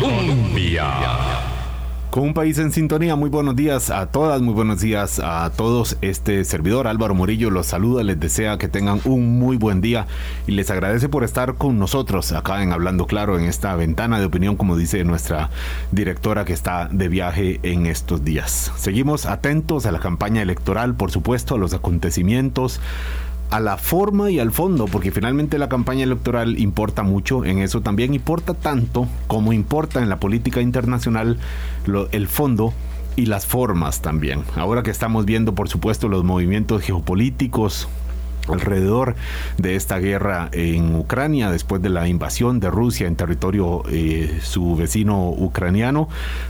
Colombia. Con un país en sintonía, muy buenos días a todas, muy buenos días a todos. Este servidor Álvaro Morillo los saluda, les desea que tengan un muy buen día y les agradece por estar con nosotros acá en Hablando Claro en esta ventana de opinión, como dice nuestra directora que está de viaje en estos días. Seguimos atentos a la campaña electoral, por supuesto, a los acontecimientos a la forma y al fondo, porque finalmente la campaña electoral importa mucho, en eso también importa tanto como importa en la política internacional el fondo y las formas también. Ahora que estamos viendo, por supuesto, los movimientos geopolíticos alrededor de esta guerra en Ucrania después de la invasión de Rusia en territorio eh, su vecino ucraniano,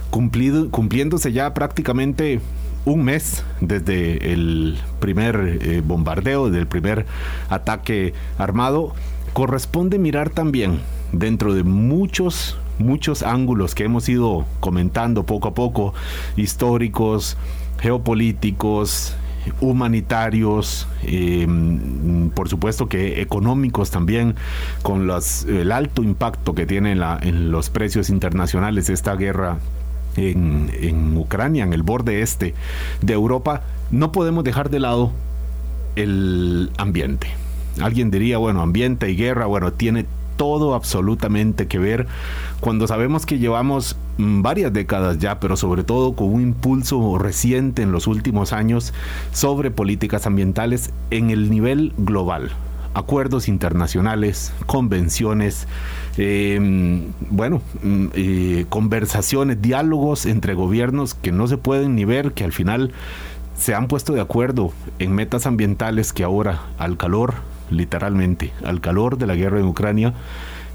cumplido, cumpliéndose ya prácticamente un mes desde el primer eh, bombardeo, del primer ataque armado, corresponde mirar también dentro de muchos muchos ángulos que hemos ido comentando poco a poco, históricos, geopolíticos, humanitarios, em, por supuesto que económicos también, con el alto impacto que tiene en los precios internacionales esta guerra en, Ucrania, en el borde este de Europa, no podemos dejar de lado el ambiente. Alguien diría, bueno, ambiente y guerra, bueno, tiene todo absolutamente que ver cuando sabemos que llevamos mm, varias décadas ya, pero sobre todo con un impulso reciente en los últimos años sobre políticas ambientales en el nivel global acuerdos internacionales, convenciones, em, bueno, mm, eh, conversaciones, diálogos entre gobiernos que no se pueden ni ver, que al final se han puesto de acuerdo en metas ambientales que ahora, al calor, literalmente, al calor de la guerra en Ucrania,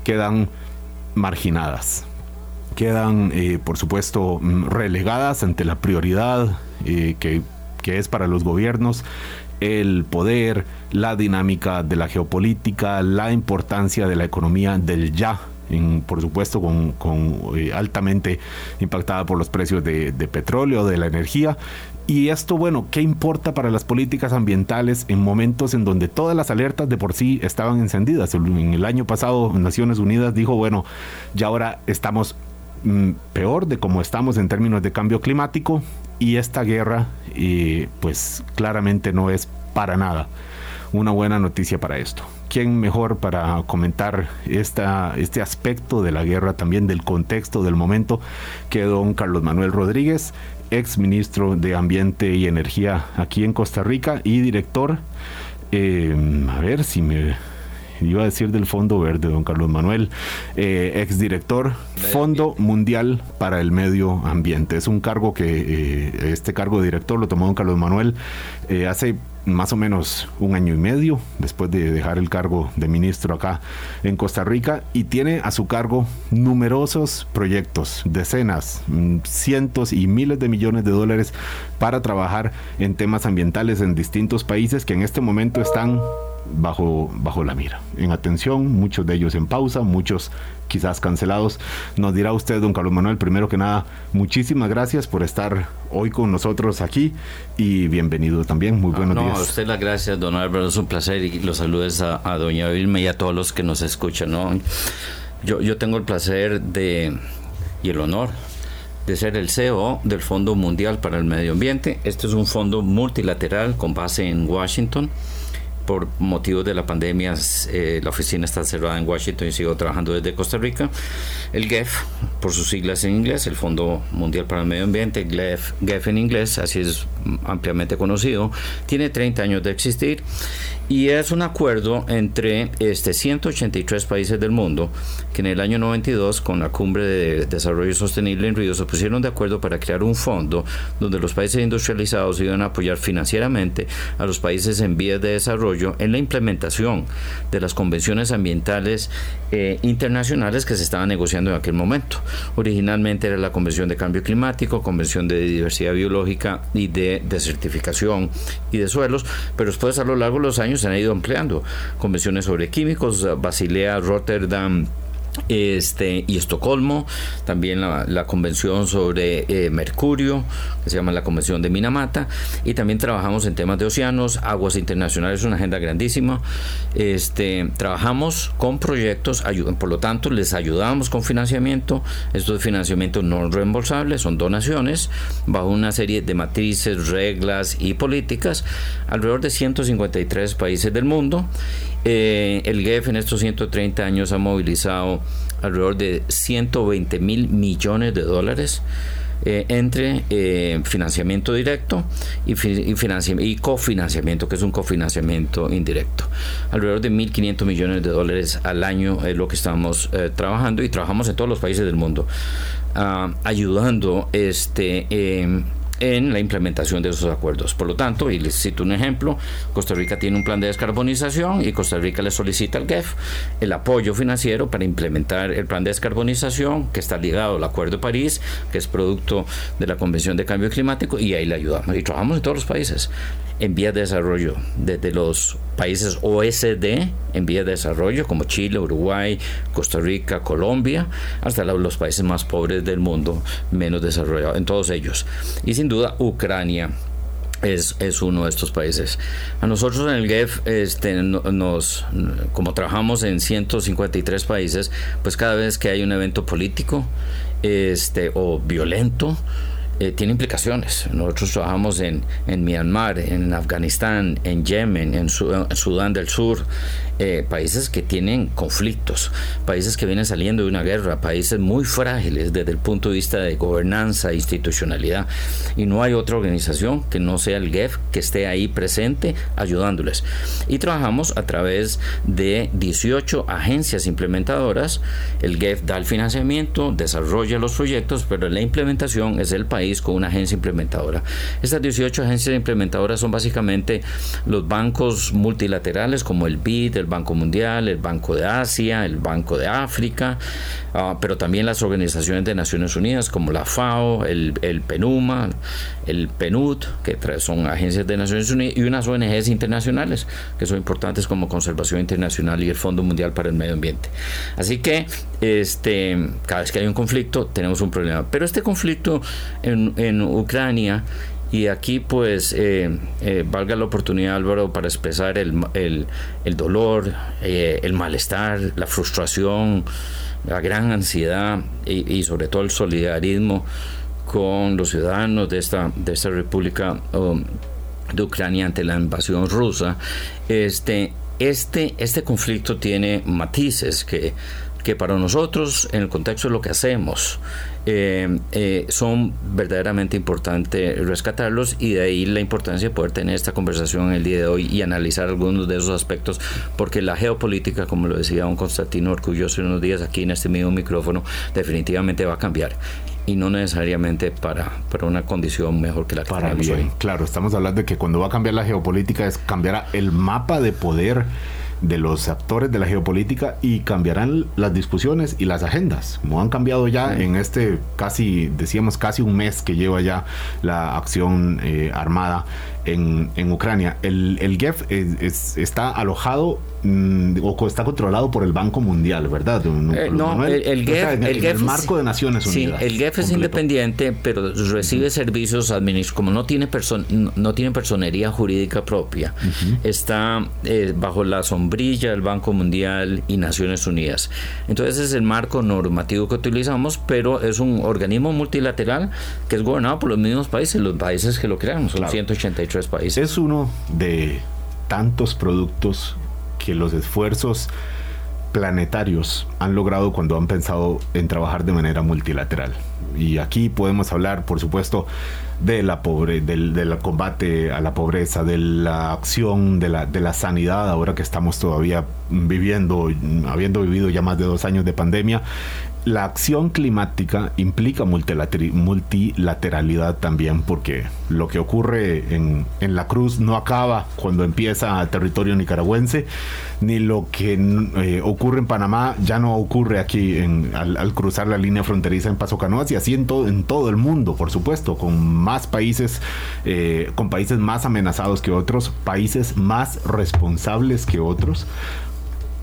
quedan marginadas. Quedan, eh, por supuesto, mm, relegadas ante la prioridad eh, que, que es para los gobiernos el poder, la dinámica de la geopolítica, la importancia de la economía del ya. por supuesto, con, eh, altamente impactada por los precios de, petróleo, de la energía, y esto, bueno, ¿qué importa para las políticas ambientales en momentos en donde todas las alertas de por sí estaban encendidas? En el año pasado Naciones Unidas dijo, bueno, ya ahora estamos mm, peor de como estamos en términos de cambio climático y esta guerra pues claramente no es para nada una buena noticia para esto. ¿Quién mejor para comentar esta, este aspecto de la guerra, también del contexto del momento, que don Carlos Manuel Rodríguez, ex ministro de Ambiente y Energía aquí en Costa Rica y director, eh, a ver si me iba a decir del Fondo Verde, don Carlos Manuel, eh, exdirector Fondo Mundial para el Medio Ambiente. Es un cargo que eh, este cargo de director lo tomó don Carlos Manuel eh, hace más o menos un año y medio después de dejar el cargo de ministro acá en Costa Rica y tiene a su cargo numerosos proyectos, decenas, mm, cientos y miles de millones de dólares para trabajar en temas ambientales en distintos países que en este momento están bajo, bajo la mira. En atención, muchos de ellos en pausa, muchos quizás cancelados. Nos dirá usted, don Carlos Manuel, primero que nada, muchísimas gracias por estar hoy con nosotros aquí y bienvenido también. Muy buenos días. A usted las gracias, don Álvaro, es un placer y los saludes a, doña Vilma y a todos los que nos escuchan. ¿no? Yo, yo tengo el placer de y el honor de ser el CEO del Fondo Mundial para el Medio Ambiente. Este es un fondo multilateral con base en Washington por motivos de la pandemia, eh, la oficina está cerrada en Washington y sigo trabajando desde Costa Rica. El GEF, por sus siglas en inglés, el Fondo Mundial para el Medio Ambiente, GEF, GEF en inglés, así es ampliamente conocido, tiene 30 años de existir y es un acuerdo entre este 183 países del mundo que en el año 92 con la cumbre de desarrollo sostenible en Río se pusieron de acuerdo para crear un fondo donde los países industrializados iban a apoyar financieramente a los países en vías de desarrollo en la implementación de las convenciones ambientales eh, internacionales que se estaban negociando en aquel momento. Originalmente era la Convención de Cambio Climático, Convención de Diversidad Biológica y de Desertificación y de Suelos, pero después a lo largo de los años se han ido empleando convenciones sobre químicos, Basilea, Rotterdam, este, y Estocolmo, también la, convención sobre eh, Mercurio, que se llama la Convención de Minamata, y también trabajamos en temas de océanos, aguas internacionales, una agenda grandísima. Este, trabajamos con proyectos, por lo tanto, les ayudamos con financiamiento. Estos financiamientos no reembolsables son donaciones bajo una serie de matrices, reglas y políticas alrededor de 153 países del mundo. Eh, el GEF en estos 130 años ha movilizado alrededor de 120 mil millones de dólares eh, entre eh, financiamiento directo y, y, cofinanciamiento, que es un cofinanciamiento indirecto. Alrededor de 1.500 millones de dólares al año es lo que estamos eh, trabajando y trabajamos en todos los países del mundo, ah, ayudando este, en la implementación de esos acuerdos. Por lo tanto, y les cito un ejemplo, Costa Rica tiene un plan de descarbonización y Costa Rica le solicita al GEF el apoyo financiero para implementar el plan de descarbonización que está ligado al Acuerdo de París, que es producto de la Convención de Cambio Climático, y ahí le ayudamos. Y trabajamos en todos los países en vías de desarrollo, desde los países OSD en vías de desarrollo como Chile, Uruguay, Costa Rica, Colombia, hasta los países más pobres del mundo, menos desarrollados, en todos ellos. Y sin duda Ucrania. Es, es, uno de estos países. A nosotros en el GEF, este, nos, como trabajamos en 153 países, pues cada vez que hay un evento político este, o violento, eh, tiene implicaciones. Nosotros trabajamos en, en Myanmar, en Afganistán, en Yemen, en, Sudán del Sur, eh, países que tienen conflictos, países que vienen saliendo de una guerra, países muy frágiles desde el punto de vista de gobernanza institucionalidad. Y no hay otra organización que no sea el GEF que esté ahí presente ayudándoles. Y trabajamos a través de 18 agencias implementadoras. El GEF da el financiamiento, desarrolla los proyectos, pero la implementación es el país con una agencia implementadora. Estas 18 agencias implementadoras son básicamente los bancos multilaterales como el BID, el Banco Mundial, el Banco de Asia, el Banco de África, ah, pero también las organizaciones de Naciones Unidas como la FAO, el, el PENUMA, el PNUD, que son agencias de Naciones Unidas, y unas ONGs internacionales que son importantes como Conservación Internacional y el Fondo Mundial para el Medio Ambiente. Así que este, cada vez que hay un conflicto tenemos un problema. Pero este conflicto en, en Ucrania y aquí pues eh, eh, valga la oportunidad Álvaro para expresar el, el, dolor, eh, el malestar, la frustración, la gran ansiedad y, sobre todo el solidarismo con los ciudadanos de esta, de esta República um, de Ucrania ante la invasión rusa. Este, este, este conflicto tiene matices que que para nosotros, en el contexto de lo que hacemos, eh, eh, son verdaderamente importantes rescatarlos y de ahí la importancia de poder tener esta conversación el día de hoy y analizar algunos de esos aspectos, porque la geopolítica, como lo decía un Constantino orgulloso en unos días aquí en este mismo micrófono, definitivamente va a cambiar y no necesariamente para, para una condición mejor que la que para bien. Hoy. Claro, estamos hablando de que cuando va a cambiar la geopolítica es cambiará el mapa de poder de los actores de la geopolítica y cambiarán las discusiones y las agendas, como han cambiado ya en este casi, decíamos, casi un mes que lleva ya la acción eh, armada en, en, Ucrania. El, el GEF está alojado mm, o está controlado por el Banco Mundial, ¿verdad? No, eh, el, GEF, el, el, marco de Naciones Unidas. Sí, el GEF es independiente, pero recibe servicios administrativos, como no tiene, person, no tiene personería jurídica propia, está eh, bajo la sombrilla del Banco Mundial y Naciones Unidas. Entonces es el marco normativo que utilizamos, pero es un organismo multilateral que es gobernado por los mismos países, los países que lo crean, son 183 es uno de tantos productos que los esfuerzos planetarios han logrado cuando han pensado en trabajar de manera multilateral. Y aquí podemos hablar, por supuesto, de la pobre, del, combate a la pobreza, de la acción, de la sanidad, ahora que estamos todavía viviendo, habiendo vivido ya más de dos años de pandemia, la acción climática implica multilateralidad también, porque lo que ocurre en, la Cruz no acaba cuando empieza territorio nicaragüense, ni lo que eh, ocurre en Panamá ya no ocurre aquí al, cruzar la línea fronteriza en Paso Canoas y así en, en todo el mundo, por supuesto, con más países, eh, con países más amenazados que otros, países más responsables que otros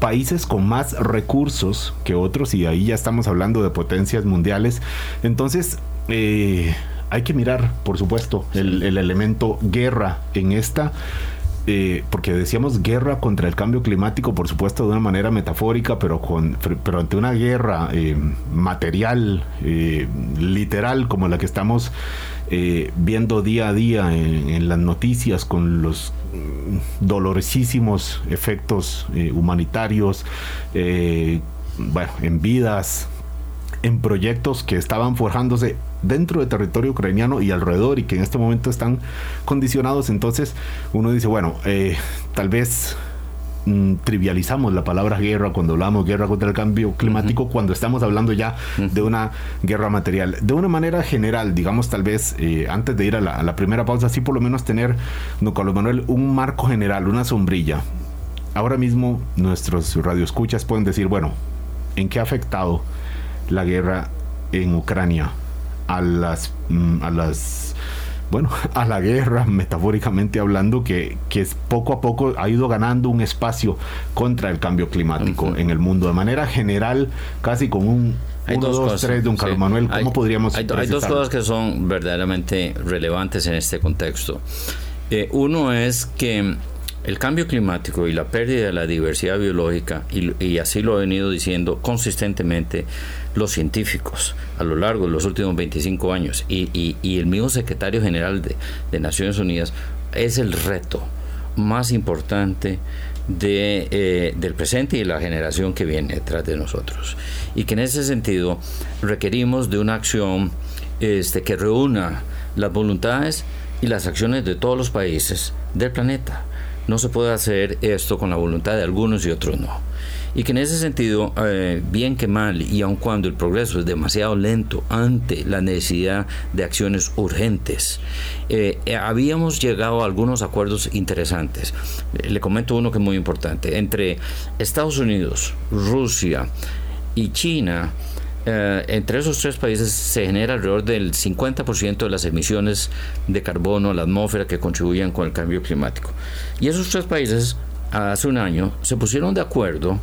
países con más recursos que otros y ahí ya estamos hablando de potencias mundiales. Entonces, eh, hay que mirar, por supuesto, el, elemento guerra en esta. Eh, porque decíamos guerra contra el cambio climático, por supuesto, de una manera metafórica, pero, con, pero ante una guerra eh, material, literal, como la que estamos viendo día a día en, las noticias con los mm, dolorosísimos efectos humanitarios, bueno, en vidas, en proyectos que estaban forjándose dentro del territorio ucraniano y alrededor y que en este momento están condicionados. Entonces uno dice, bueno, eh, tal vez mm, trivializamos la palabra guerra cuando hablamos guerra contra el cambio climático, cuando estamos hablando ya de una guerra material. De una manera general, digamos tal vez, eh, antes de ir a la, primera pausa, así por lo menos tener, don Carlos Manuel, un marco general, una sombrilla. Ahora mismo nuestros radioescuchas pueden decir, bueno, ¿en qué ha afectado la guerra en Ucrania a las, mm, a las bueno, a la guerra, metafóricamente hablando, que, que poco a poco ha ido ganando un espacio contra el cambio climático en el mundo. De manera general, casi con un 1, 2, 3 de un Carlos Manuel, ¿cómo podríamos hay, hay, dos cosas que son verdaderamente relevantes en este contexto. Eh, uno es que el cambio climático y la pérdida de la diversidad biológica, y, así lo he venido diciendo consistentemente los científicos a lo largo de los últimos 25 años, y, el mismo secretario general de, Naciones Unidas, es el reto más importante de, eh, del presente y de la generación que viene detrás de nosotros. Y que en ese sentido requerimos de una acción este, que reúna las voluntades y las acciones de todos los países del planeta no se puede hacer esto con la voluntad de algunos y otros no. Y que en ese sentido, eh, bien que mal, y aun cuando el progreso es demasiado lento ante la necesidad de acciones urgentes, eh, eh, habíamos llegado a algunos acuerdos interesantes. Le comento uno que es muy importante. Entre Estados Unidos, Rusia y China, eh, entre esos tres países se genera alrededor del 50% de las emisiones de carbono a la atmósfera que contribuyen con el cambio climático. Y esos tres países hace un año se pusieron de acuerdo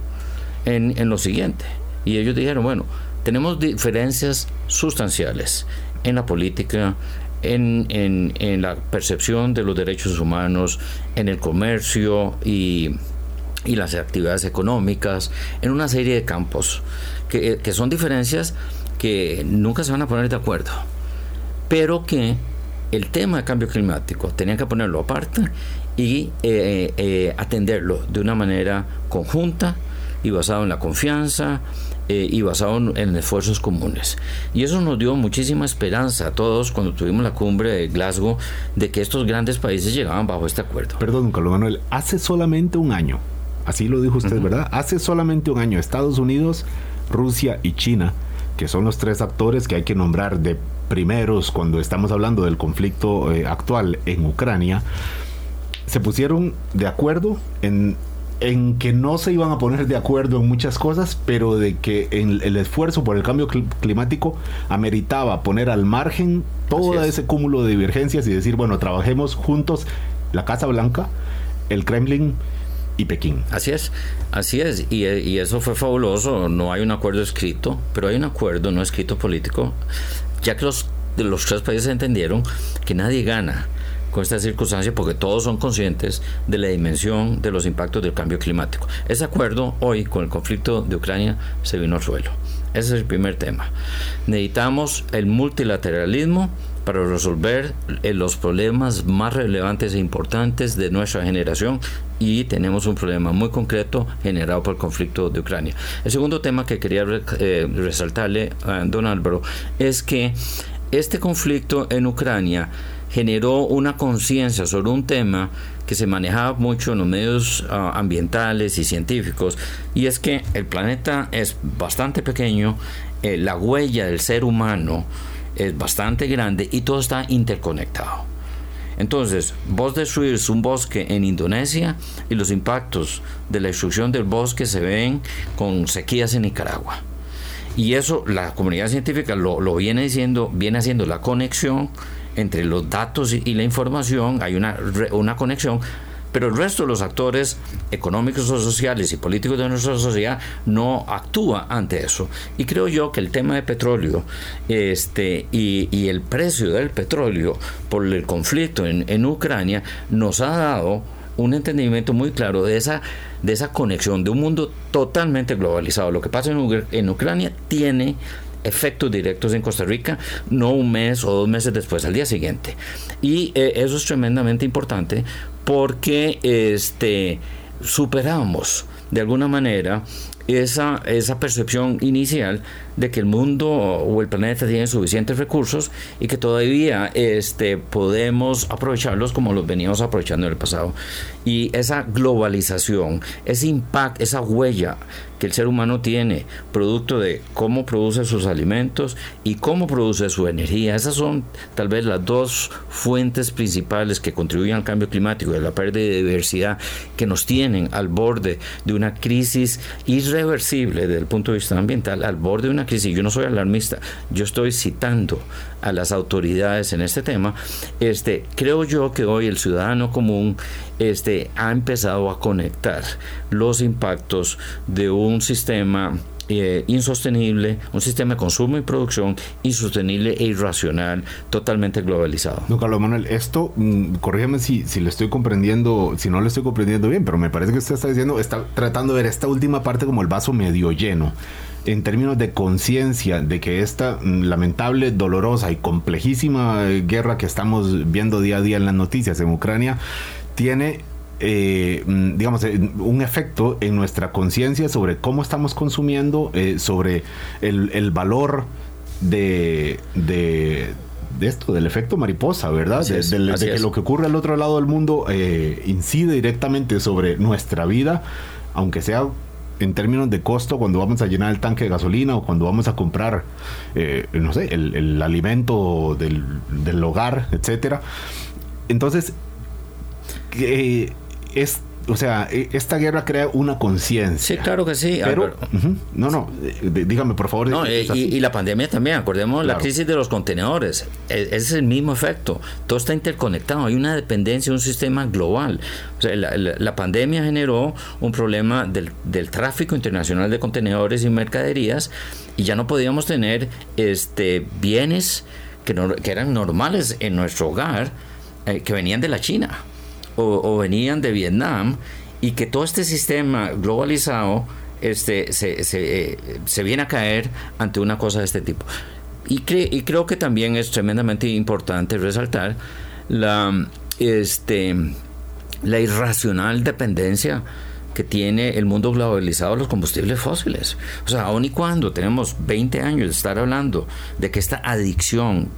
en, en lo siguiente. Y ellos dijeron, bueno, tenemos diferencias sustanciales en la política, en, en, en, la percepción de los derechos humanos, en el comercio y, y las actividades económicas, en una serie de campos que, son diferencias que nunca se van a poner de acuerdo, pero que el tema de cambio climático tenían que ponerlo aparte y eh, eh, atenderlo de una manera conjunta y basado en la confianza eh, y basado en, esfuerzos comunes. Y eso nos dio muchísima esperanza a todos cuando tuvimos la cumbre de Glasgow de que estos grandes países llegaban bajo este acuerdo. Perdón, Carlos Manuel, hace solamente un año, así lo dijo usted, ¿verdad? Hace solamente un año Estados Unidos Rusia y China, que son los tres actores que hay que nombrar de primeros cuando estamos hablando del conflicto eh, actual en Ucrania, se pusieron de acuerdo en, en, que no se iban a poner de acuerdo en muchas cosas, pero de que en el esfuerzo por el cambio climático ameritaba poner al margen todo ese cúmulo de divergencias y decir, bueno, trabajemos juntos la Casa Blanca, el Kremlin, y Pekín. Así es, así es, y, eso fue fabuloso. No hay un acuerdo escrito, pero hay un acuerdo no escrito político, ya que los, los tres países entendieron que nadie gana con esta circunstancia porque todos son conscientes de la dimensión de los impactos del cambio climático. Ese acuerdo hoy con el conflicto de Ucrania se vino al suelo. Ese es el primer tema. Necesitamos el multilateralismo para resolver eh, los problemas más relevantes e importantes de nuestra generación y tenemos un problema muy concreto generado por el conflicto de Ucrania. El segundo tema que quería eh, resaltarle a don Álvaro es que este conflicto en Ucrania generó una conciencia sobre un tema que se manejaba mucho en los medios ah, ambientales y científicos, y es que el planeta es bastante pequeño, eh, la huella del ser humano es bastante grande y todo está interconectado. Entonces, vos destruís un bosque en Indonesia y los impactos de la destrucción del bosque se ven con sequías en Nicaragua. Y eso la comunidad científica lo, viene diciendo, viene haciendo la conexión entre los datos y, la información, hay una, una conexión pero el resto de los actores económicos o sociales y políticos de nuestra sociedad no actúa ante eso. Y creo yo que el tema de petróleo este, y, el precio del petróleo por el conflicto en, en Ucrania nos ha dado un entendimiento muy claro de esa, de esa conexión de un mundo totalmente globalizado. Lo que pasa en, en Ucrania tiene efectos directos en Costa Rica, no un mes o dos meses después, al día siguiente. Y eh, eso es tremendamente importante porque este, superamos de alguna manera esa, esa percepción inicial de que el mundo o el planeta tiene suficientes recursos y que todavía este, podemos aprovecharlos como los veníamos aprovechando en el pasado. Y esa globalización, ese impacto, esa huella que el ser humano tiene, producto de cómo produce sus alimentos y cómo produce su energía. Esas son tal vez las dos fuentes principales que contribuyen al cambio climático y a la pérdida de diversidad que nos tienen al borde de una crisis irreversible desde el punto de vista ambiental, al borde de una crisis. Yo no soy alarmista, yo estoy citando a las autoridades en este tema. Este, creo yo que hoy el ciudadano común este, ha empezado a conectar los impactos de un sistema eh, insostenible, un sistema de consumo y producción insostenible e irracional, totalmente globalizado. No, Carlos Manuel, esto, mm, corrígeme si, si lo estoy comprendiendo, si no lo estoy comprendiendo bien, pero me parece que usted está diciendo, está tratando de ver esta última parte como el vaso medio lleno en términos de conciencia de que esta mm, lamentable, dolorosa y complejísima eh, guerra que estamos viendo día a día en las noticias en Ucrania tiene eh, mm, digamos, eh, un efecto en nuestra conciencia sobre cómo estamos consumiendo, eh, sobre el, valor de, de, esto, del efecto mariposa, ¿verdad? de, que lo que ocurre al otro lado del mundo incide directamente sobre nuestra vida, aunque sea en términos de costo cuando vamos a llenar el tanque de gasolina o cuando vamos a comprar, no sé, el, alimento del, del hogar, etcétera. Entonces, que es o sea, e, esta guerra crea una conciencia. Sí, claro que sí. Pero, no, no, dígame por favor. No, eh, y, la pandemia también, acordemos la crisis de los contenedores. E, es, el mismo efecto. Todo está interconectado. Hay una dependencia, un sistema global. O sea, la, pandemia generó un problema del, del, tráfico internacional de contenedores y mercaderías y ya no podíamos tener este bienes que, no, que eran normales en nuestro hogar eh, que venían de la China o, venían de Vietnam y que todo este sistema globalizado este, se, se, se, viene a caer ante una cosa de este tipo. Y, y creo que también es tremendamente importante resaltar la, este, la irracional dependencia que tiene el mundo globalizado de los combustibles fósiles. O sea, aun y cuando tenemos 20 años de estar hablando de que esta adicción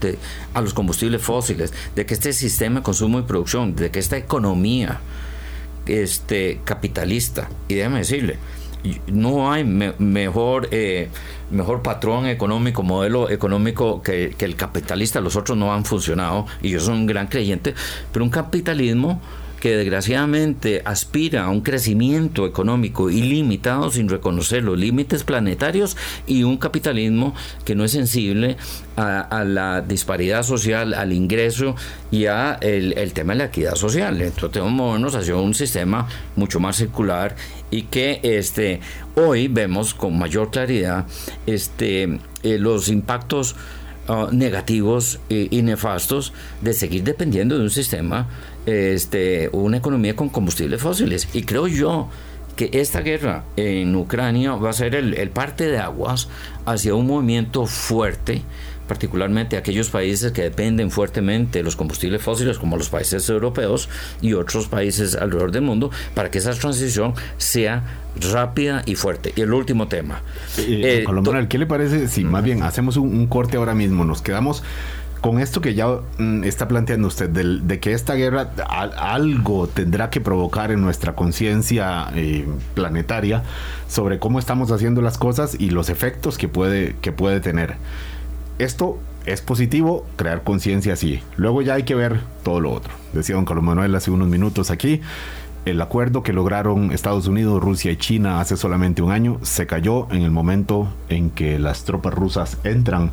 a los combustibles fósiles, de que este sistema de consumo y producción, de que esta economía este, capitalista, y déjame decirle, no hay mejor, eh, mejor patrón económico, modelo económico que, que, el capitalista. Los otros no han funcionado y yo soy un gran creyente, pero un capitalismo que desgraciadamente aspira a un crecimiento económico ilimitado sin reconocer los límites planetarios y un capitalismo que no es sensible a, la disparidad social, al ingreso y a el, tema de la equidad social. Entonces tenemos que movernos hacia un sistema mucho más circular y que este, hoy vemos con mayor claridad este, eh, los impactos ah, negativos y nefastos de seguir dependiendo de un sistema este, una economía con combustibles fósiles. Y creo yo que esta guerra en Ucrania va a ser el, el parte de aguas hacia un movimiento fuerte particularmente aquellos países que dependen fuertemente de los combustibles fósiles, como los países europeos y otros países alrededor del mundo, para que esa transición sea rápida y fuerte. Y el último tema. Eh, eh, ¿qué le parece si más bien hacemos un corte ahora mismo? Nos quedamos con esto que ya mm, está planteando usted, de, que esta guerra algo tendrá que provocar en nuestra conciencia eh, planetaria sobre cómo estamos haciendo las cosas y los efectos que puede, que puede tener. Esto es positivo, crear conciencia sí. Luego ya hay que ver todo lo otro. Decía don Carlos Manuel hace unos minutos aquí el acuerdo que lograron Estados Unidos, Rusia y China hace solamente un año se cayó en el momento en que las tropas rusas entran,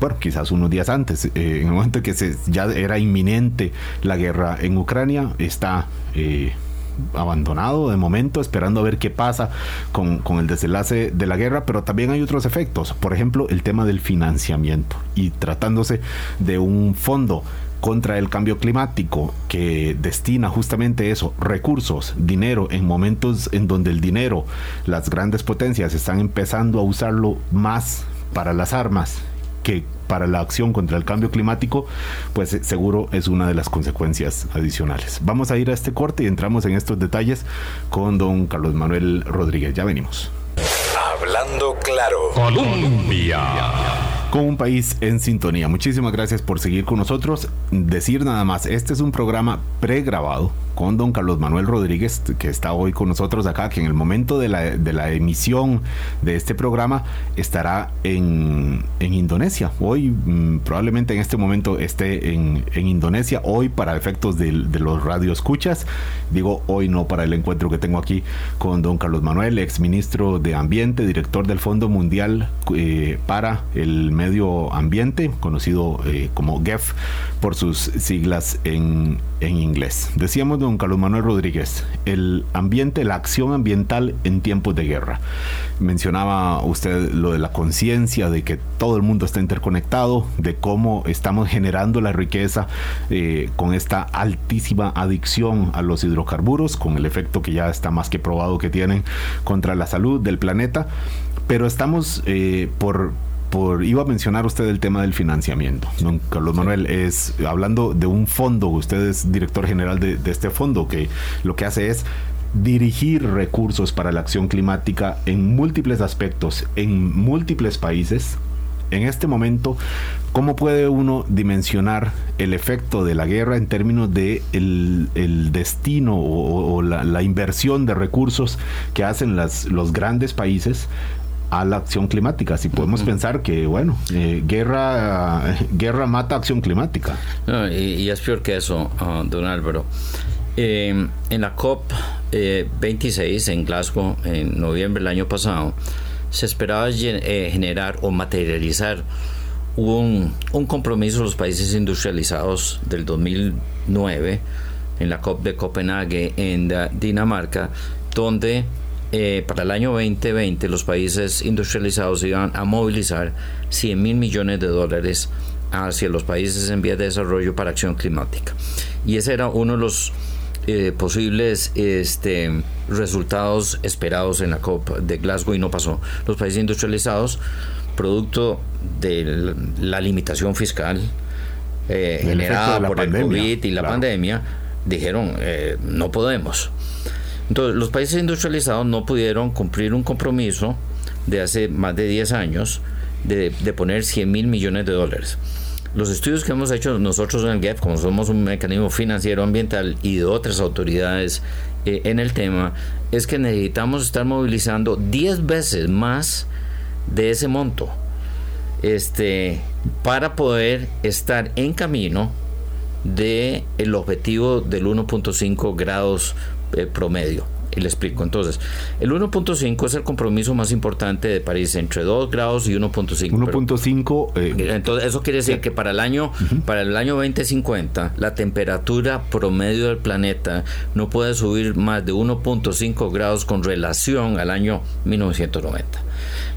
bueno, quizás unos días antes, eh, en el momento en que ya era inminente la guerra en Ucrania, está... Eh, abandonado de momento, esperando a ver qué pasa con, con el desenlace de la guerra, pero también hay otros efectos. Por ejemplo, el tema del financiamiento y tratándose de un fondo contra el cambio climático que destina justamente eso, recursos, dinero, en momentos en donde el dinero, las grandes potencias están empezando a usarlo más para las armas que para la acción contra el cambio climático, pues eh, seguro es una de las consecuencias adicionales. Vamos a ir a este corte y entramos en estos detalles con don Carlos Manuel Rodríguez. Ya venimos. Hablando claro. Colombia con un país en sintonía. Muchísimas gracias por seguir con nosotros. Decir nada más, este es un programa pregrabado con don Carlos Manuel Rodríguez, que está hoy con nosotros acá, que en el momento de la, de la emisión de este programa estará en, en Indonesia. Hoy, mm, probablemente en este momento esté en, en Indonesia, hoy para efectos de, de los radioescuchas. Digo hoy no para el encuentro que tengo aquí con don Carlos Manuel, ex ministro de Ambiente, director del Fondo Mundial eh, para el Medio Ambiente, conocido eh, como GEF por sus siglas en, en inglés. Decíamos, don Carlos Manuel Rodríguez, el ambiente, la acción ambiental en tiempos de guerra. Mencionaba usted lo de la conciencia, de que todo el mundo está interconectado, de cómo estamos generando la riqueza eh, con esta altísima adicción a los hidrocarburos, con el efecto que ya está más que probado que tienen contra la salud del planeta. Pero estamos eh, por por, iba a mencionar usted el tema del financiamiento. Don Carlos Manuel, es hablando de un fondo, usted es director general de, este fondo, que lo que hace es dirigir recursos para la acción climática en múltiples aspectos, en múltiples países. En este momento, ¿cómo puede uno dimensionar el efecto de la guerra en términos de el, destino o, la, inversión de recursos que hacen las, los grandes países a la acción climática. Si podemos pensar que, bueno, eh, guerra, guerra mata acción climática. y, es peor que eso, ah, don Álvaro. Em, en la COP 26 eh, en Glasgow, en noviembre del año pasado, se esperaba eh, generar o materializar un, un compromiso de los países industrializados del 2009 en la COP de Copenhague en Dinamarca, donde eh, para el año 2020 los países industrializados iban a movilizar 100 mil millones de dólares hacia los países en vías de desarrollo para acción climática. Y ese era uno de los eh, posibles este, resultados esperados en la COP de Glasgow y no pasó. Los países industrializados, producto de la limitación fiscal eh, generada por el COVID y la pandemia, dijeron no podemos. Entonces, los países industrializados no pudieron cumplir un compromiso de hace más de 10 años de, poner 100 mil millones de dólares. Los estudios que hemos hecho nosotros en el GAP, como somos un mecanismo financiero ambiental y de otras autoridades eh, en el tema, es que necesitamos estar movilizando 10 veces más de ese monto este, para poder estar en camino del el objetivo del 1.5 grados eh, promedio. Y le explico. Entonces, el 1.5 es el compromiso más importante de París, entre 2 grados y 1.5. 1.5. Eh, entonces, eso quiere decir que para el año para el año 2050, la temperatura promedio del planeta no puede subir más de 1.5 grados con relación al año 1990.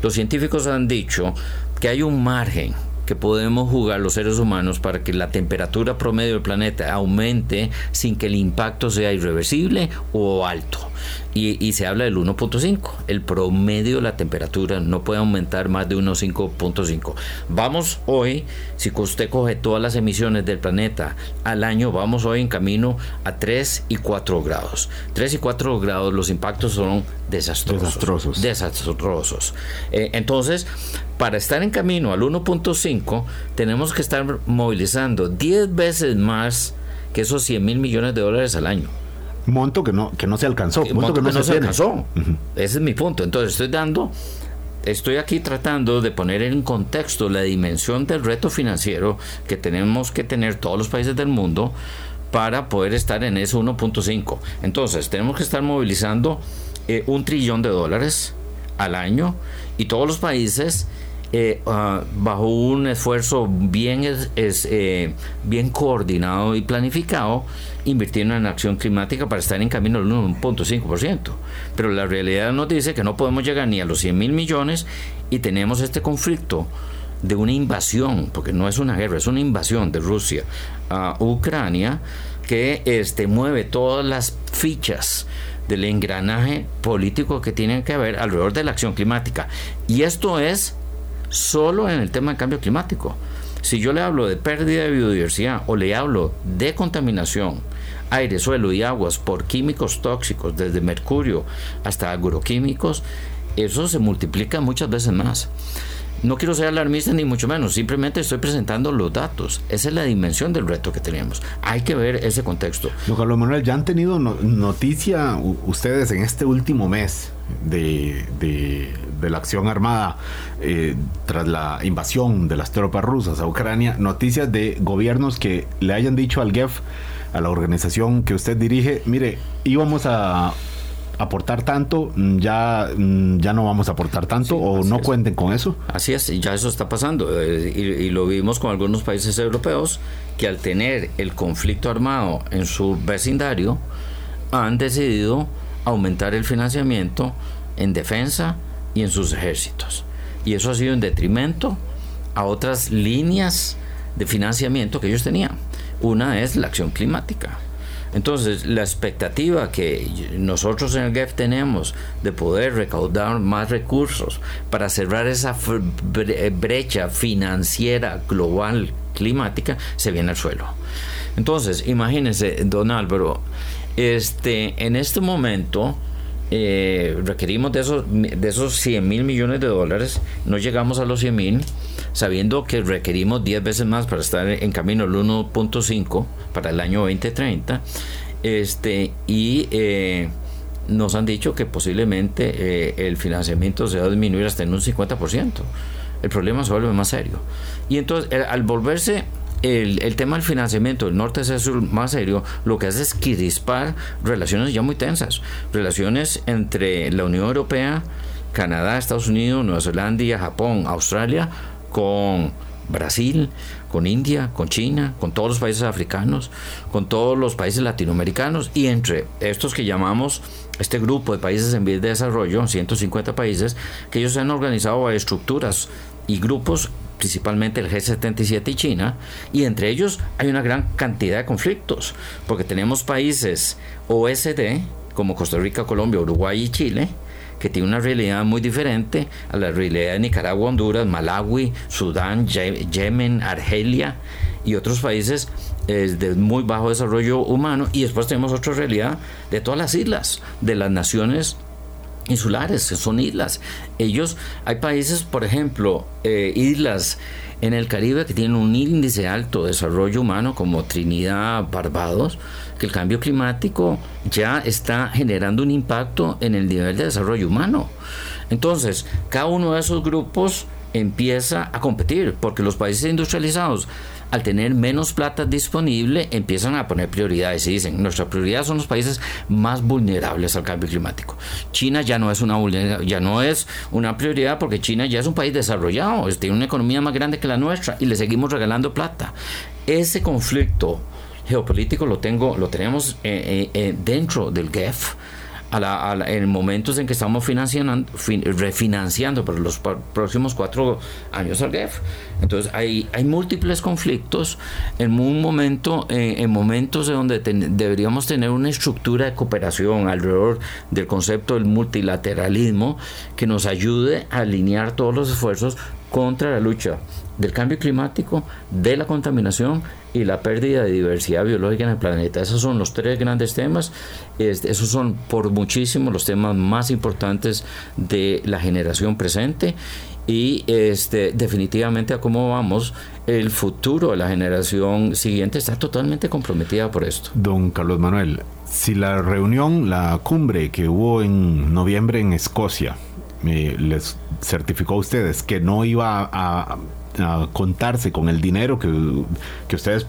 Los científicos han dicho que hay un margen que podemos jugar los seres humanos para que la temperatura promedio del planeta aumente sin que el impacto sea irreversible o alto y, se habla del 1.5. El promedio de la temperatura no puede aumentar más de 1.5.5. Vamos hoy, si usted coge todas las emisiones del planeta al año, vamos hoy en camino a 3 y 4 grados. 3 y 4 grados los impactos son desastrosos. Desastrosos. Eh, entonces, para estar en camino al 1.5, tenemos que estar movilizando 10 veces más que esos 100 mil millones de dólares al año monto que no, que no se alcanzó. Monto, que, no, se, alcanzó. Ese es mi punto. Entonces estoy dando, estoy aquí tratando de poner en contexto la dimensión del reto financiero que tenemos que tener todos los países del mundo para poder estar en ese 1.5. Entonces tenemos que estar movilizando eh, un trillón de dólares al año y todos los países eh, ah, bajo un esfuerzo bien, es, eh, bien coordinado y planificado, invirtiendo en acción climática para estar en camino al 1.5%. Pero la realidad nos dice que no podemos llegar ni a los 100 mil millones y tenemos este conflicto de una invasión, porque no es una guerra, es una invasión de Rusia a Ucrania que este, mueve todas las fichas del engranaje político que tienen que haber alrededor de la acción climática. Y esto es solo en el tema del cambio climático. Si yo le hablo de pérdida de biodiversidad o le hablo de contaminación, aire, suelo y aguas por químicos tóxicos, desde mercurio hasta agroquímicos, eso se multiplica muchas veces más. No quiero ser alarmista ni mucho menos, simplemente estoy presentando los datos. Esa es la dimensión del reto que tenemos. Hay que ver ese contexto. Don Carlos Manuel, ¿ya han tenido noticia ustedes en este último mes de, la acción armada eh, tras la invasión de las tropas rusas a Ucrania? Noticias de gobiernos que le hayan dicho al GEF, a la organización que usted dirige, mire, íbamos a aportar tanto, ya, ya no vamos a aportar tanto o no cuenten con eso. Así es, ya eso está pasando eh, y, lo vimos con algunos países europeos que al tener el conflicto armado en su vecindario han decidido aumentar el financiamiento en defensa y en sus ejércitos. Y eso ha sido en detrimento a otras líneas de financiamiento que ellos tenían. Una es la acción climática entonces, la expectativa que nosotros en el GEF tenemos de poder recaudar más recursos para cerrar esa brecha financiera global climática se viene al suelo. Entonces, imagínense, don Álvaro, este, en este momento eh, requerimos de esos, de esos 100 mil millones de dólares, no llegamos a los 100 mil, sabiendo que requerimos 10 veces más para estar en camino al 1.5 para el año 2030, este, y eh, nos han dicho que posiblemente eh, el financiamiento se va a disminuir hasta en un 50%. El problema se vuelve más serio. Y entonces, al volverse el, tema del financiamiento del norte es sur más serio, lo que hace es crispar relaciones ya muy tensas. Relaciones entre la Unión Europea, Canadá, Estados Unidos, Nueva Zelanda, Japón, Australia, con Brasil, con India, con China, con todos los países africanos, con todos los países latinoamericanos y entre estos que llamamos este grupo de países en vías de desarrollo, 150 países, que ellos han organizado estructuras y grupos principalmente el G77 y China, y entre ellos hay una gran cantidad de conflictos, porque tenemos países OSD, como Costa Rica, Colombia, Uruguay y Chile, que tienen una realidad muy diferente a la realidad de Nicaragua, Honduras, Malawi, Sudán, Yemen, Argelia y otros países eh, de muy bajo desarrollo humano. Y después tenemos otra realidad de todas las islas, de las naciones insulares, son islas. Ellos, hay países, por ejemplo, eh, islas en el Caribe que tienen un índice alto de desarrollo humano, como Trinidad, Barbados, que el cambio climático ya está generando un impacto en el nivel de desarrollo humano. Entonces, cada uno de esos grupos empieza a competir, porque los países industrializados al tener menos plata disponible, empiezan a poner prioridades y dicen, nuestra prioridad son los países más vulnerables al cambio climático. China ya no es una ya no es una prioridad porque China ya es un país desarrollado, tiene una economía más grande que la nuestra y le seguimos regalando plata. Ese conflicto geopolítico lo tengo, lo tenemos eh, eh, eh, dentro del GEF en momentos en que estamos financiando, refinanciando por los próximos cuatro años al GEF. Entonces hay, hay múltiples conflictos en un momento, en momentos de donde deberíamos tener una estructura de cooperación alrededor del concepto del multilateralismo que nos ayude a alinear todos los esfuerzos contra la lucha del cambio climático, de la contaminación y la pérdida de diversidad biológica en el planeta. Esos son los tres grandes temas. esos son por muchísimo los temas más importantes de la generación presente y este, definitivamente a cómo vamos, el futuro de la generación siguiente está totalmente comprometida por esto. Don Carlos Manuel, si la reunión, la cumbre que hubo en noviembre en Escocia, eh, les certificó a ustedes que no iba a a contarse con el dinero que, ustedes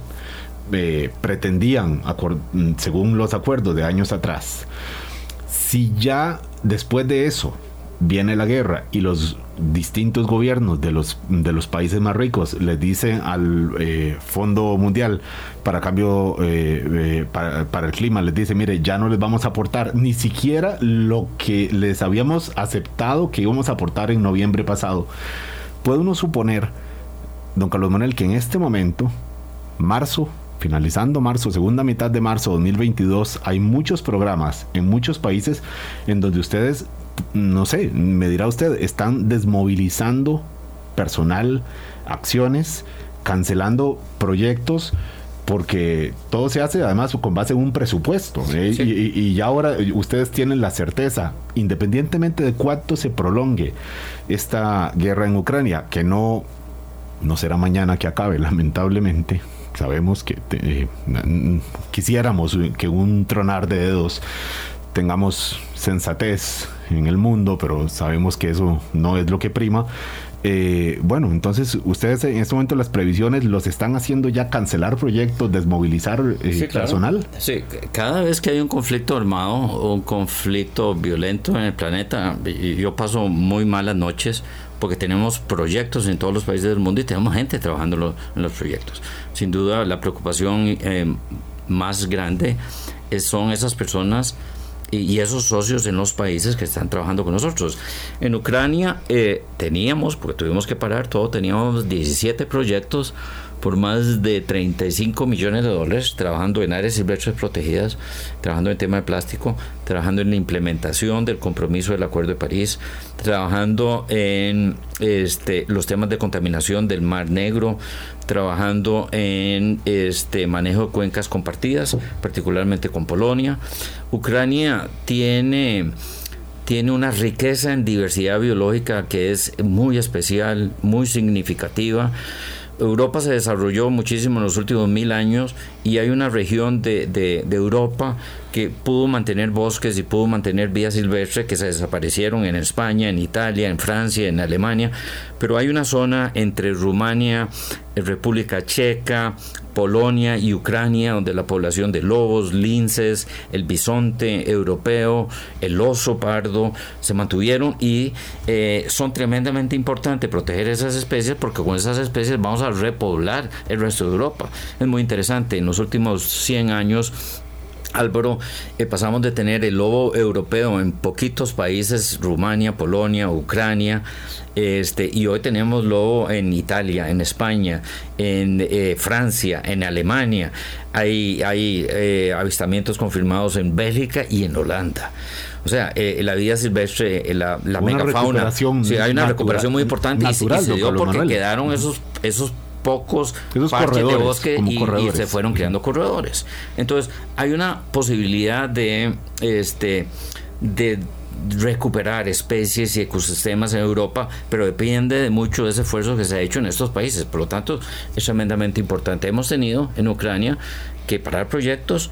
eh, pretendían, según los acuerdos de años atrás. Si ya después de eso, viene la guerra y los distintos gobiernos de los, de los países más ricos les dicen al eh, Fondo Mundial para cambio eh, para, para, el clima, les dice, mire, ya no les vamos a aportar ni siquiera lo que les habíamos aceptado que íbamos a aportar en noviembre pasado. Puede uno suponer, don Carlos Manuel, que en este momento, marzo, finalizando marzo, segunda mitad de marzo 2022, hay muchos programas en muchos países en donde ustedes no sé, me dirá usted, están desmovilizando personal, acciones, cancelando proyectos porque todo se hace además con base en un presupuesto ¿eh? y, ya ahora ustedes tienen la certeza, independientemente de cuánto se prolongue esta guerra en Ucrania, que no, no será mañana que acabe, lamentablemente. Sabemos que eh, quisiéramos que un tronar de dedos tengamos sensatez en el mundo, pero sabemos que eso no es lo que prima. Eh, bueno, entonces ustedes en este momento las previsiones los están haciendo ya cancelar proyectos, desmovilizar eh, personal. Sí, cada vez que hay un conflicto armado o un conflicto violento en el planeta, yo paso muy malas noches porque tenemos proyectos en todos los países del mundo y tenemos gente trabajando en los, proyectos. Sin duda, la preocupación eh, más grande son esas personas y esos socios en los países que están trabajando con nosotros. En Ucrania eh, teníamos, porque tuvimos que parar todo, teníamos 17 proyectos por más de 35 millones de dólares trabajando en áreas silvestres protegidas, trabajando en tema de plástico, trabajando en la implementación del compromiso del Acuerdo de París, trabajando en este, los temas de contaminación del Mar Negro, trabajando en este manejo de cuencas compartidas, particularmente con Polonia. Ucrania tiene tiene una riqueza en diversidad biológica que es muy especial, muy significativa. Europa se desarrolló muchísimo en los últimos mil años y hay una región de, de, Europa que pudo mantener bosques y pudo mantener vías silvestres que se desaparecieron en España, en Italia, en Francia, en Alemania, pero hay una zona entre Rumania, República Checa, Polonia y Ucrania, donde la población de lobos, linces, el bisonte europeo, el oso pardo se mantuvieron y eh, son tremendamente importantes proteger esas especies porque con esas especies vamos a repoblar el resto de Europa. Es muy interesante, en los últimos 100 años Álvaro, eh, pasamos de tener el lobo europeo en poquitos países, Rumania, Polonia, Ucrania, este, y hoy tenemos lobo en Italia, en España, en eh, Francia, en Alemania. Hay, hay eh, avistamientos confirmados en Bélgica y en Holanda. O sea, la vida silvestre, la, la megafauna. Sí, hay una recuperación muy importante y, se dio porque quedaron esos, esos pocos parches de bosque y, se fueron creando corredores. Entonces, hay una posibilidad de este de recuperar especies y ecosistemas en Europa, pero depende de mucho de ese esfuerzo que se ha hecho en estos países. Por lo tanto, es tremendamente importante. Hemos tenido en Ucrania que parar proyectos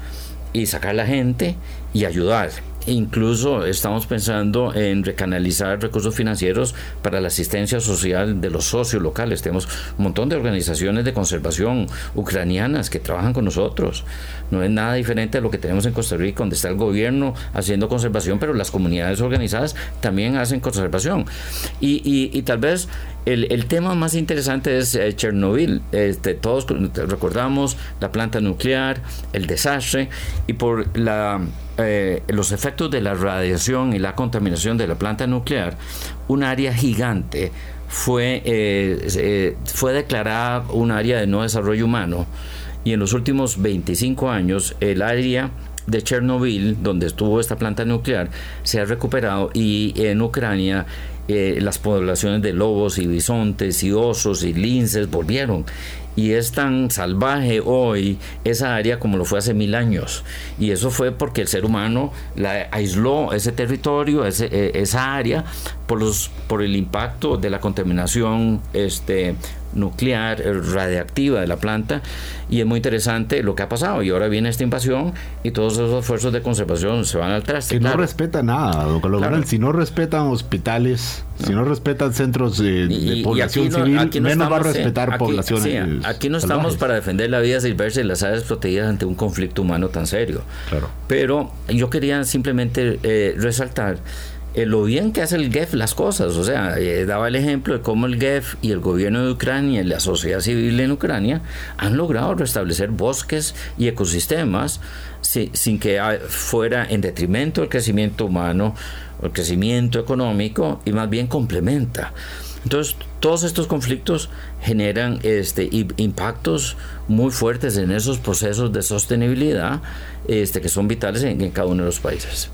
y sacar la gente y ayudar. Incluso estamos pensando en recanalizar recursos financieros para la asistencia social de los socios locales. Tenemos un montón de organizaciones de conservación ucranianas que trabajan con nosotros. No es nada diferente a lo que tenemos en Costa Rica, donde está el gobierno haciendo conservación, pero las comunidades organizadas también hacen conservación. Y, tal vez el, tema más interesante es eh, Chernobyl. Este, todos recordamos la planta nuclear, el desastre, y por la eh, los efectos de la radiación y la contaminación de la planta nuclear, un área gigante fue, eh, fue declarada un área de no desarrollo humano y en los últimos 25 años el área de Chernobyl, donde estuvo esta planta nuclear, se ha recuperado y en Ucrania eh, las poblaciones de lobos y bisontes y osos y linces volvieron y es tan salvaje hoy esa área como lo fue hace mil años. Y eso fue porque el ser humano la aisló ese territorio, ese, e, esa área, por, los, por el impacto de la contaminación este, nuclear, eh, radiactiva de la planta y es muy interesante lo que ha pasado y ahora viene esta invasión y todos esos esfuerzos de conservación se van al traste. Que no respeta nada, don si no respetan hospitales, si no respetan centros de, población civil, menos va a respetar poblaciones. aquí no estamos para defender la vida silvestre y las áreas protegidas ante un conflicto humano tan serio. Claro. Pero yo quería simplemente eh, resaltar eh, lo bien que hace el GEF las cosas. O sea, eh, daba el ejemplo de cómo el GEF y el gobierno de Ucrania y la sociedad civil en Ucrania han logrado restablecer bosques y ecosistemas sin que fuera en detrimento del crecimiento humano o el crecimiento económico y más bien complementa. Entonces, todos estos conflictos generan este, impactos muy fuertes en esos procesos de sostenibilidad este, que son vitales en cada uno de los países.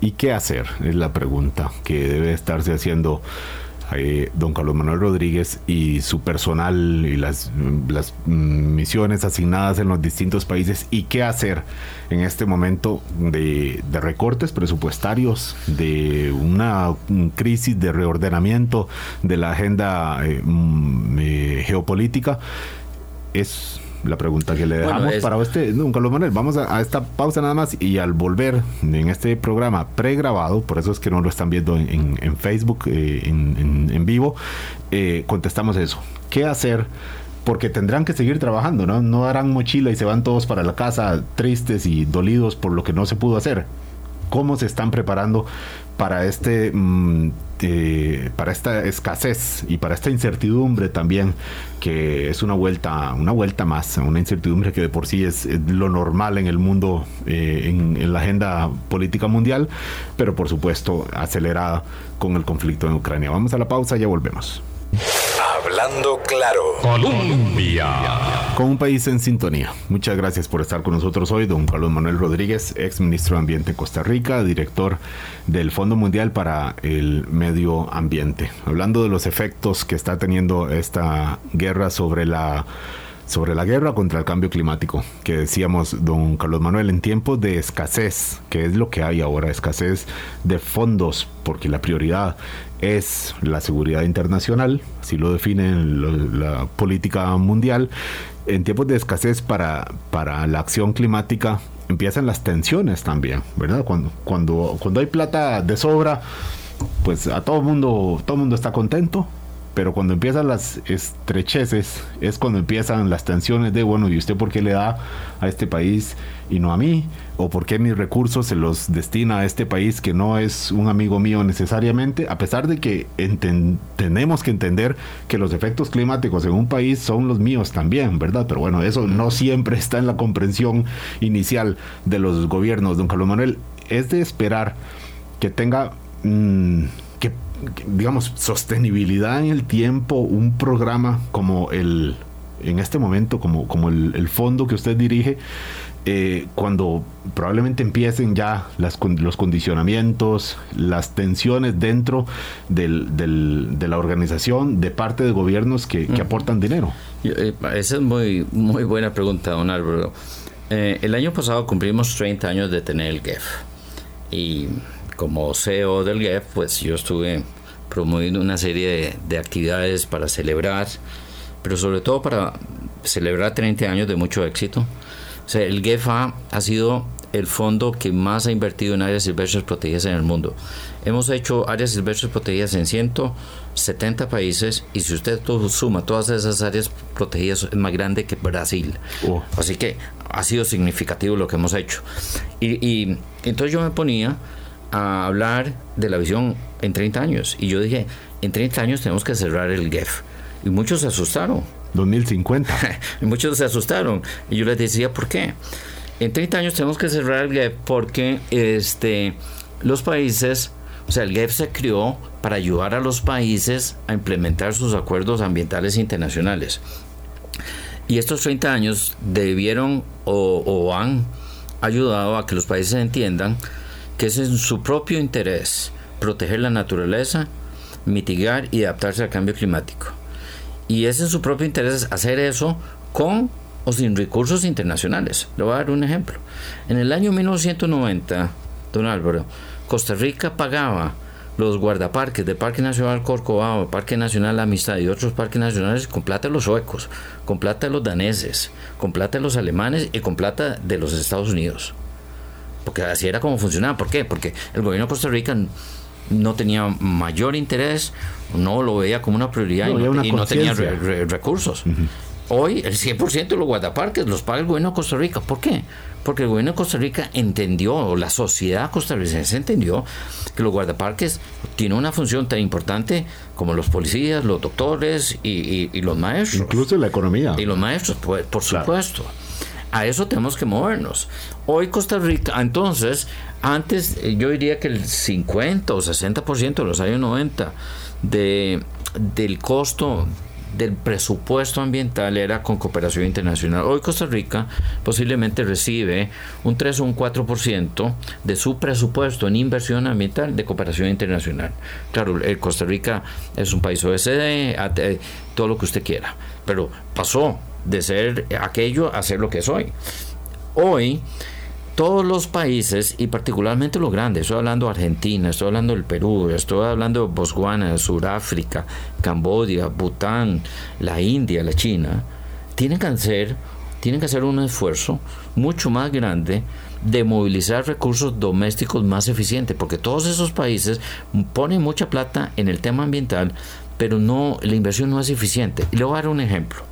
¿Y qué hacer? Es la pregunta que debe estarse haciendo eh, don Carlos Manuel Rodríguez y su personal y las, las misiones asignadas en los distintos países y qué hacer en este momento de, recortes presupuestarios, de una crisis de reordenamiento de la agenda eh, mm, eh, geopolítica. Es la pregunta que le dejamos para usted, don Carlos Manuel. Vamos a, esta pausa nada más y al volver en este programa pregrabado, por eso es que no lo están viendo en, Facebook eh, en, vivo, eh, contestamos eso. ¿Qué hacer? Porque tendrán que seguir trabajando, ¿no? No harán mochila y se van todos para la casa tristes y dolidos por lo que no se pudo hacer. ¿Cómo se están preparando para este mm, eh, para esta escasez y para esta incertidumbre también que es una vuelta una vuelta más una incertidumbre que de por sí es, lo normal en el mundo eh, en, la agenda política mundial pero por supuesto acelerada con el conflicto en Ucrania. Vamos a la pausa y ya volvemos Hablando claro. Colombia. Con un país en sintonía. Muchas gracias por estar con nosotros hoy, don Carlos Manuel Rodríguez, ex ministro de Ambiente de Costa Rica, director del Fondo Mundial para el Medio Ambiente. Hablando de los efectos que está teniendo esta guerra sobre la sobre la guerra contra el cambio climático, que decíamos, don Carlos Manuel, en tiempos de escasez, que es lo que hay ahora, escasez de fondos, porque la prioridad es la seguridad internacional, así lo define la política mundial, en tiempos de escasez para, para la acción climática empiezan las tensiones también, ¿verdad? Cuando, cuando, cuando hay plata de sobra, pues a todo mundo, todo mundo está contento, pero cuando empiezan las estrecheces es cuando empiezan las tensiones de, bueno, ¿y usted por qué le da a este país y no a mí? ¿O por qué mis recursos se los destina a este país que no es un amigo mío necesariamente? A pesar de que tenemos que entender que los efectos climáticos en un país son los míos también, ¿verdad? Pero bueno, eso no siempre está en la comprensión inicial de los gobiernos. Don Carlos Manuel, es de esperar que tenga... Mm, digamos, sostenibilidad en el tiempo, un programa como el, en este momento, como, como el, fondo que usted dirige, eh, cuando probablemente empiecen ya las, los condicionamientos, las tensiones dentro del, de la organización de parte de gobiernos que, aportan dinero? Eh, esa es muy, muy buena pregunta, don Álvaro. Eh, el año pasado cumplimos 30 años de tener el GEF y como CEO del GEF, pues yo estuve promoviendo una serie de, actividades para celebrar, pero sobre todo para celebrar 30 años de mucho éxito. O sea, el GEFA ha sido el fondo que más ha invertido en áreas silvestres protegidas en el mundo. Hemos hecho áreas silvestres protegidas en 170 países y si usted suma todas esas áreas protegidas es más grande que Brasil. Así que ha sido significativo lo que hemos hecho. Y, y entonces yo me ponía a hablar de la visión en 30 años. Y yo dije, en 30 años tenemos que cerrar el GEF. Y muchos se asustaron. 2050. y muchos se asustaron. Y yo les decía, ¿por qué? En 30 años tenemos que cerrar el GEF porque este, los países, o sea, el GEF se creó para ayudar a los países a implementar sus acuerdos ambientales internacionales. Y estos 30 años debieron o, o han ayudado a que los países entiendan que es en su propio interés proteger la naturaleza, mitigar y adaptarse al cambio climático. Y es en su propio interés hacer eso con o sin recursos internacionales. Le voy a dar un ejemplo. En el año 1990, don Álvaro, Costa Rica pagaba los guardaparques del Parque Nacional Corcovado, Parque Nacional Amistad y otros parques nacionales con plata de los suecos, con plata de los daneses, con plata de los alemanes y con plata de los Estados Unidos porque así era como funcionaba. ¿Por qué? Porque el gobierno de Costa Rica no tenía mayor interés, no lo veía como una prioridad y, no, tenía recursos. Hoy el 100% de los guardaparques los paga el gobierno de Costa Rica. ¿Por qué? Porque el gobierno de Costa Rica entendió, o la sociedad costarricense entendió, que los guardaparques tienen una función tan importante como los policías, los doctores y, los maestros. Incluso la economía. Y los maestros, por, supuesto. A eso tenemos que movernos. Hoy Costa Rica, entonces, antes eh, yo diría que el 50 o 60% de los años 90 de, del costo del presupuesto ambiental era con cooperación internacional. Hoy Costa Rica posiblemente recibe un 3 o un 4% de su presupuesto en inversión ambiental de cooperación internacional. Claro, el Costa Rica es un país OSD, todo lo que usted quiera, pero pasó de ser aquello a ser lo que es hoy. Hoy todos los países y particularmente los grandes, estoy hablando de Argentina, estoy hablando del Perú, estoy hablando de Botswana, Sudáfrica, Camboya, Bután, la India, la China, tienen que hacer, tienen que hacer un esfuerzo mucho más grande de movilizar recursos domésticos más eficientes, porque todos esos países ponen mucha plata en el tema ambiental, pero no la inversión no es eficiente. Y le voy a dar un ejemplo.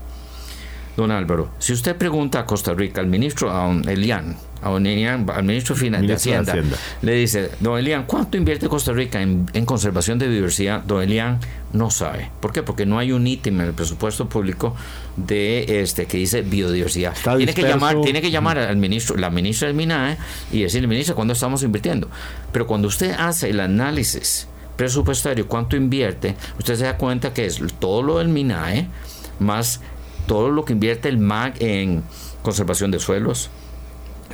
Don Álvaro, si usted pregunta a Costa Rica, al ministro a Elian, a Elian, al ministro, de, Hacienda, le dice, Don Elian, ¿cuánto invierte Costa Rica en, conservación de biodiversidad? Don Elian no sabe. ¿Por qué? Porque no hay un ítem en el presupuesto público de este que dice biodiversidad. tiene que llamar, tiene que llamar al ministro, la ministra del MINAE y decirle, ministra, ¿cuándo estamos invirtiendo? Pero cuando usted hace el análisis presupuestario, cuánto invierte, usted se da cuenta que es todo lo del MINAE más todo lo que invierte el MAG en conservación de suelos,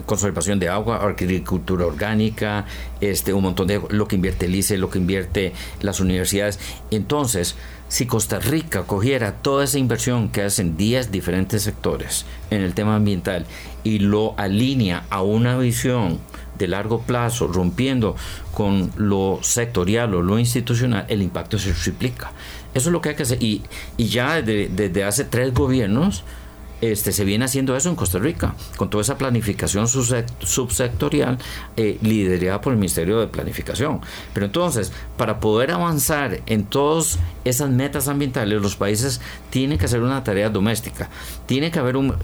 conservación de agua, agricultura orgánica, este, un montón de lo que invierte el ICE, lo que invierte las universidades. Entonces, si Costa Rica cogiera toda esa inversión que hacen 10 diferentes sectores en el tema ambiental y lo alinea a una visión de largo plazo, rompiendo con lo sectorial o lo institucional, el impacto se triplica. Eso es lo que hay que hacer. Y, y ya desde, hace tres gobiernos este, se viene haciendo eso en Costa Rica, con toda esa planificación subsectorial eh, liderada por el Ministerio de Planificación. Pero entonces, para poder avanzar en todas esas metas ambientales, los países tienen que hacer una tarea doméstica. Tiene que haber un...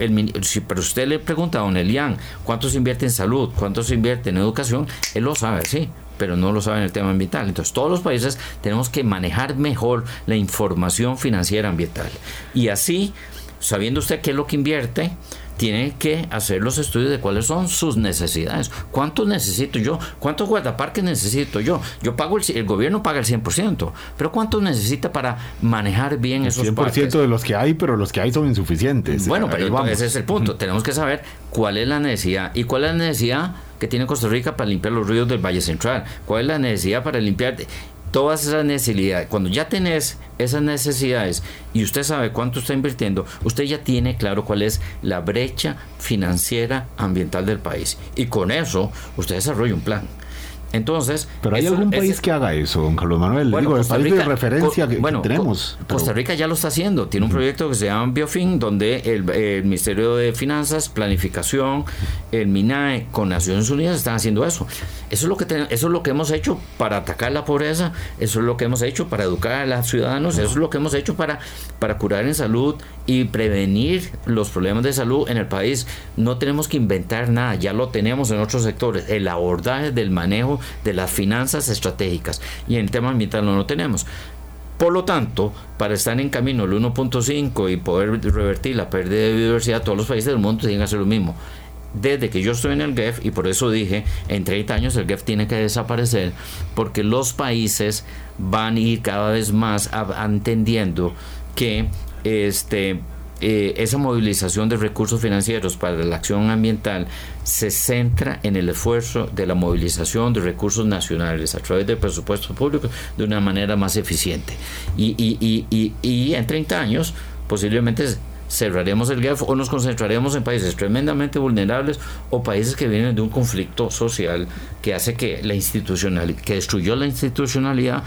si, pero usted le pregunta a don Elian cuánto se invierte en salud, cuánto se invierte en educación, él lo sabe, sí, pero no lo saben en el tema ambiental. Entonces, todos los países tenemos que manejar mejor la información financiera ambiental. Y así, sabiendo usted qué es lo que invierte, tiene que hacer los estudios de cuáles son sus necesidades. ¿Cuántos necesito yo? ¿Cuántos guardaparques necesito yo? Yo pago el, gobierno paga el 100%, pero ¿cuántos necesita para manejar bien esos 100% parques? de los que hay, pero los que hay son insuficientes. Bueno, pero ese es el punto. Tenemos que saber cuál es la necesidad y cuál es la necesidad que tiene Costa Rica para limpiar los ríos del Valle Central, cuál es la necesidad para limpiar todas esas necesidades. Cuando ya tenés esas necesidades y usted sabe cuánto está invirtiendo, usted ya tiene claro cuál es la brecha financiera ambiental del país. Y con eso usted desarrolla un plan. Entonces, pero hay algún país que haga eso, don Carlos Manuel. Digo, el país de referencia que, bueno, tenemos. Costa Rica ya lo está haciendo. Tiene un proyecto que se llama Biofin, donde el, Ministerio de Finanzas, Planificación, el MINAE con Naciones Unidas están haciendo eso. Eso es lo que eso es lo que hemos hecho para atacar la pobreza. Eso es lo que hemos hecho para educar a los ciudadanos. Eso es lo que hemos hecho para para curar en salud y prevenir los problemas de salud en el país. No tenemos que inventar nada. Ya lo tenemos en otros sectores. El abordaje del manejo de las finanzas estratégicas y en el tema ambiental no lo tenemos. Por lo tanto, para estar en camino el 1.5 y poder revertir la pérdida de biodiversidad, todos los países del mundo tienen que hacer lo mismo. Desde que yo estoy en el GEF, y por eso dije, en 30 años el GEF tiene que desaparecer, porque los países van a ir cada vez más entendiendo que este, eh, esa movilización de recursos financieros para la acción ambiental se centra en el esfuerzo de la movilización de recursos nacionales a través del presupuesto público de una manera más eficiente. Y, y, y, y en 30 años posiblemente cerraremos el GAF o nos concentraremos en países tremendamente vulnerables o países que vienen de un conflicto social que hace que la institucional que destruyó la institucionalidad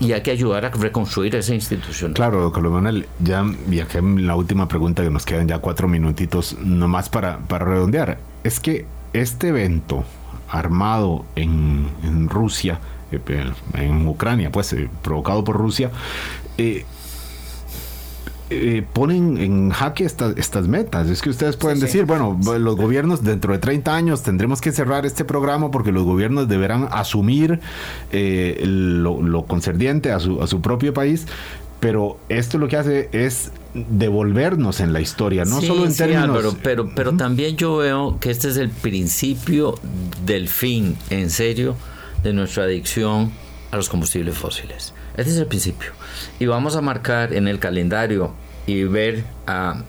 y hay que ayudar a reconstruir esa institución. Claro, doctor Manuel, ya viajé en la última pregunta que nos quedan ya cuatro minutitos nomás para, para redondear. Es que este evento armado en, en Rusia, eh, en Ucrania, pues eh, provocado por Rusia, eh, eh, ponen en jaque estas metas. Es que ustedes pueden decir, bueno, los gobiernos dentro de 30 años tendremos que cerrar este programa porque los gobiernos deberán asumir eh, lo, concerniente a su, a su propio país, pero esto lo que hace es devolvernos en la historia, no solo en términos... pero, pero también yo veo que este es el principio del fin, en serio, de nuestra adicción a los combustibles fósiles. Este es el principio. Y vamos a marcar en el calendario y ver ah,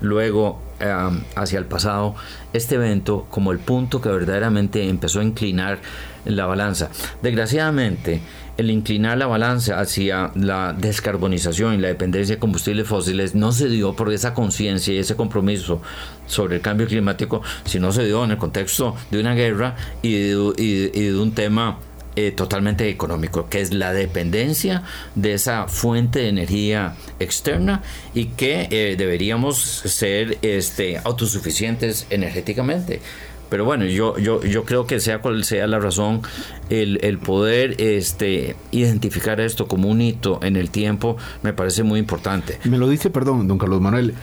luego ah, hacia el pasado este evento como el punto que verdaderamente empezó a inclinar la balanza. Desgraciadamente, el inclinar la balanza hacia la descarbonización y la dependencia de combustibles fósiles no se dio por esa conciencia y ese compromiso sobre el cambio climático, sino se dio en el contexto de una guerra y de, un tema eh, totalmente económico, que es la dependencia de esa fuente de energía externa y que eh, deberíamos ser este, autosuficientes energéticamente. Pero bueno, yo, yo, yo creo que sea cual sea la razón, el, el, poder este, identificar esto como un hito en el tiempo me parece muy importante. Me lo dice, perdón, don Carlos Manuel,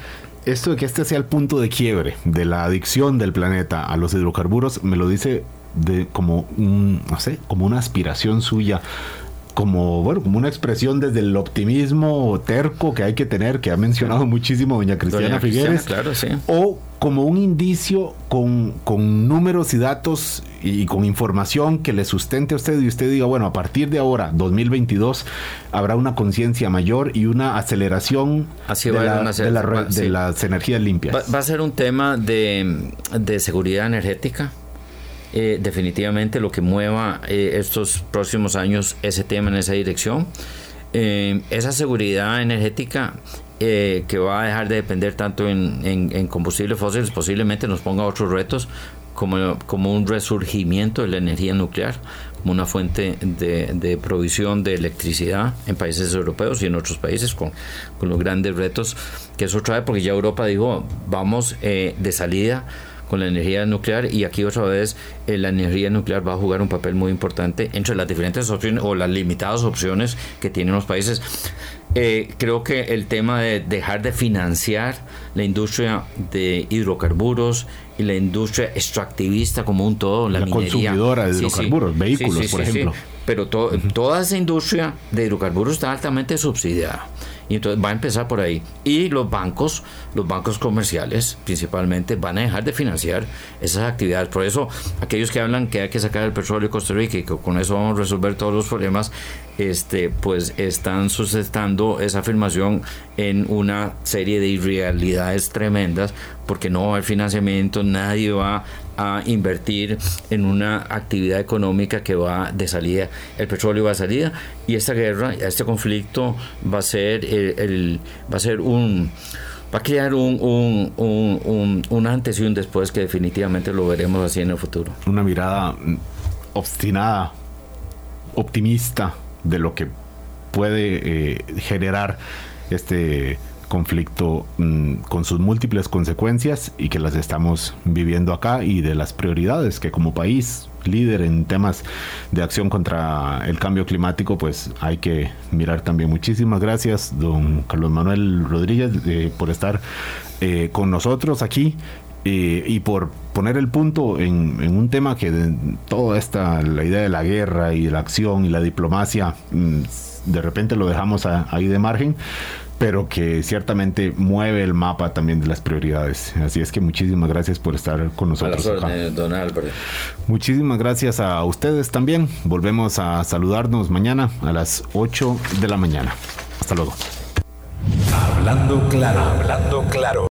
esto de que este sea el punto de quiebre de la adicción del planeta a los hidrocarburos, me lo dice de como un, no sé, como una aspiración suya como, bueno, como una expresión desde el optimismo terco que hay que tener, que ha mencionado muchísimo doña Cristiana Figueres, claro, sí. o como un indicio con, con, números y datos y con información que le sustente a usted y usted diga, bueno, a partir de ahora, 2022, habrá una conciencia mayor y una aceleración de, de, las energías limpias. Va, va, a ser un tema de, de seguridad energética eh, definitivamente lo que mueva eh, estos próximos años ese tema en esa dirección. Eh, esa seguridad energética que va a dejar de depender tanto en, combustibles fósiles posiblemente nos ponga otros retos como, como un resurgimiento de la energía nuclear como una fuente de, provisión de electricidad en países europeos y en otros países con, con los grandes retos que eso trae porque ya Europa dijo vamos de salida con la energía nuclear y aquí otra vez eh, la energía nuclear va a jugar un papel muy importante entre las diferentes opciones o las limitadas opciones que tienen los países. Eh, creo que el tema de dejar de financiar la industria de hidrocarburos y la industria extractivista como un todo, la, consumidora de hidrocarburos, vehículos, por ejemplo. Pero toda esa industria de hidrocarburos está altamente subsidiada. Y entonces va a empezar por ahí. Y los bancos, los bancos comerciales principalmente, van a dejar de financiar esas actividades. Por eso, aquellos que hablan que hay que sacar el petróleo de Costa Rica y que con eso vamos a resolver todos los problemas, este, pues están sustentando esa afirmación en una serie de irrealidades tremendas, porque no va a haber financiamiento, nadie va a invertir en una actividad económica que va de salida, el petróleo va de salida y esta guerra, este conflicto va a ser el, va a ser un va a crear un, un, un, un, antes y un después que definitivamente lo veremos así en el futuro. Una mirada obstinada, optimista de lo que puede eh, generar este conflicto mm, con sus múltiples consecuencias y que las estamos viviendo acá y de las prioridades que como país líder en temas de acción contra el cambio climático, pues hay que mirar también. Muchísimas gracias, don Carlos Manuel Rodríguez, eh, por estar eh, con nosotros aquí. Eh, y por poner el punto en, un tema que de, toda esta, la idea de la guerra y la acción y la diplomacia, mm, de repente lo dejamos ahí de margen, pero que ciertamente mueve el mapa también de las prioridades. Así es que muchísimas gracias por estar con nosotros. Muchísimas gracias a ustedes también. Volvemos a saludarnos mañana a las 8 de la mañana. Hasta luego. Hablando claro, hablando claro.